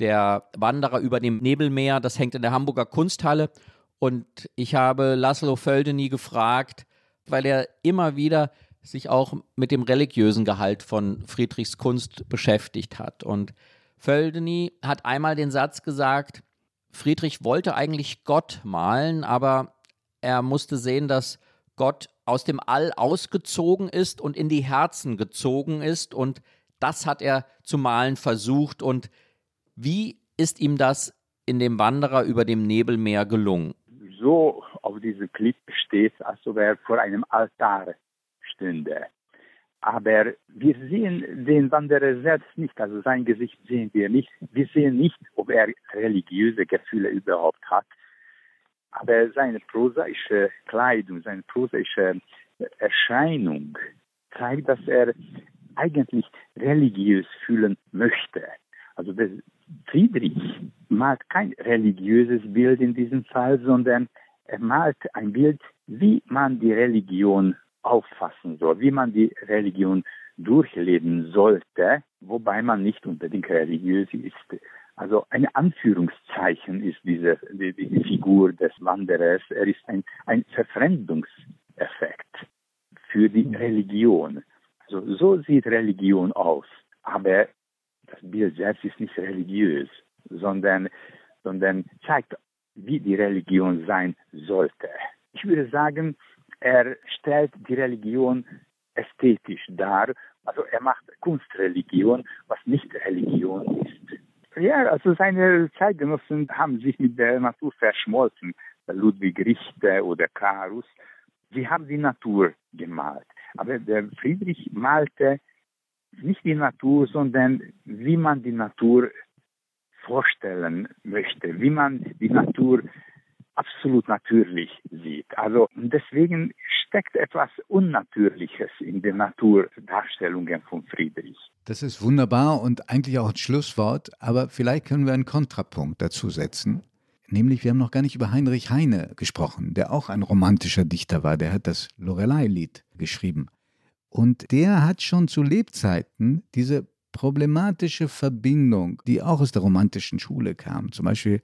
der Wanderer über dem Nebelmeer. Das hängt in der Hamburger Kunsthalle. Und ich habe Laszlo Földeny gefragt, weil er immer wieder sich auch mit dem religiösen Gehalt von Friedrichs Kunst beschäftigt hat. Und Földeny hat einmal den Satz gesagt, Friedrich wollte eigentlich Gott malen, aber er musste sehen, dass Gott aus dem All ausgezogen ist und in die Herzen gezogen ist und das hat er zu malen versucht und wie ist ihm das in dem Wanderer über dem Nebelmeer gelungen? So auf diesem Clip steht, als ob er vor einem Altar stünde. Aber wir sehen den Wanderer selbst nicht, also sein Gesicht sehen wir nicht. Wir sehen nicht, ob er religiöse Gefühle überhaupt hat. Aber seine prosaische Kleidung, seine prosaische Erscheinung zeigt, dass er eigentlich religiös fühlen möchte. Also Friedrich malt kein religiöses Bild in diesem Fall, sondern er malt ein Bild, wie man die Religion auffassen soll, wie man die Religion durchleben sollte, wobei man nicht unbedingt religiös ist. Also ein Anführungszeichen ist diese die, die Figur des Wanderers. Er ist ein, ein Verfremdungseffekt für die Religion. Also so sieht Religion aus. Aber das Bild selbst ist nicht religiös, sondern, sondern zeigt, wie die Religion sein sollte. Ich würde sagen, er stellt die Religion ästhetisch dar. Also er macht Kunstreligion, was nicht Religion ist. Ja, also seine Zeitgenossen haben sich mit der Natur verschmolzen. Ludwig Richter oder Karus. Sie haben die Natur gemalt. Aber der Friedrich malte nicht die Natur, sondern wie man die Natur vorstellen möchte, wie man die Natur absolut natürlich sieht. Also deswegen steckt etwas Unnatürliches in den Naturdarstellungen von Friedrich. Das ist wunderbar und eigentlich auch ein Schlusswort, aber vielleicht können wir einen Kontrapunkt dazu setzen. Nämlich, wir haben noch gar nicht über Heinrich Heine gesprochen, der auch ein romantischer Dichter war. Der hat das Lorelei-Lied geschrieben. Und der hat schon zu Lebzeiten diese problematische Verbindung, die auch aus der romantischen Schule kam, zum Beispiel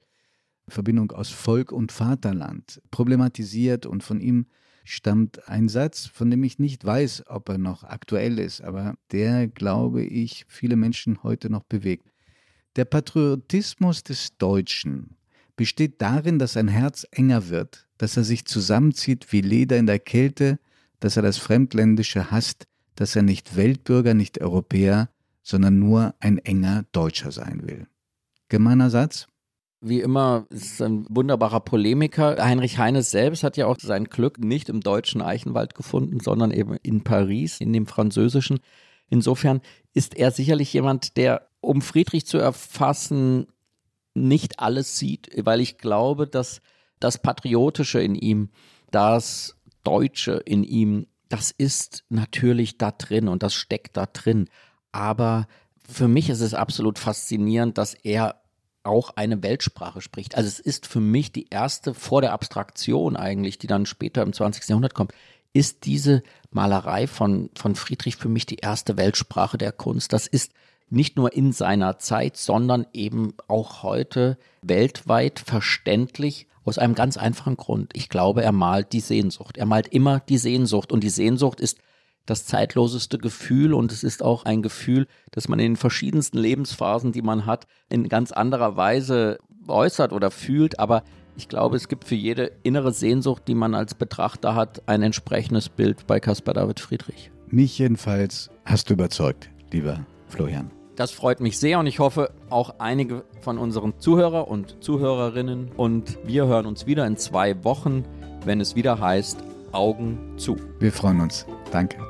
Verbindung aus Volk und Vaterland, problematisiert und von ihm stammt ein Satz, von dem ich nicht weiß, ob er noch aktuell ist, aber der, glaube ich, viele Menschen heute noch bewegt. Der Patriotismus des Deutschen besteht darin, dass sein Herz enger wird, dass er sich zusammenzieht wie Leder in der Kälte, dass er das Fremdländische hasst, dass er nicht Weltbürger, nicht Europäer, sondern nur ein enger Deutscher sein will. Gemeiner Satz? Wie immer ist ein wunderbarer Polemiker. Heinrich Heines selbst hat ja auch sein Glück nicht im deutschen Eichenwald gefunden, sondern eben in Paris, in dem französischen. Insofern ist er sicherlich jemand, der, um Friedrich zu erfassen, nicht alles sieht, weil ich glaube, dass das Patriotische in ihm, das Deutsche in ihm, das ist natürlich da drin und das steckt da drin. Aber für mich ist es absolut faszinierend, dass er auch eine Weltsprache spricht. Also es ist für mich die erste vor der Abstraktion eigentlich, die dann später im 20. Jahrhundert kommt, ist diese Malerei von, von Friedrich für mich die erste Weltsprache der Kunst. Das ist nicht nur in seiner Zeit, sondern eben auch heute weltweit verständlich aus einem ganz einfachen Grund. Ich glaube, er malt die Sehnsucht. Er malt immer die Sehnsucht und die Sehnsucht ist das zeitloseste Gefühl und es ist auch ein Gefühl, das man in den verschiedensten Lebensphasen, die man hat, in ganz anderer Weise äußert oder fühlt. Aber ich glaube, es gibt für jede innere Sehnsucht, die man als Betrachter hat, ein entsprechendes Bild bei Caspar David Friedrich. Mich jedenfalls hast du überzeugt, lieber Florian. Das freut mich sehr und ich hoffe auch einige von unseren Zuhörer und Zuhörerinnen. Und wir hören uns wieder in zwei Wochen, wenn es wieder heißt Augen zu. Wir freuen uns. Danke.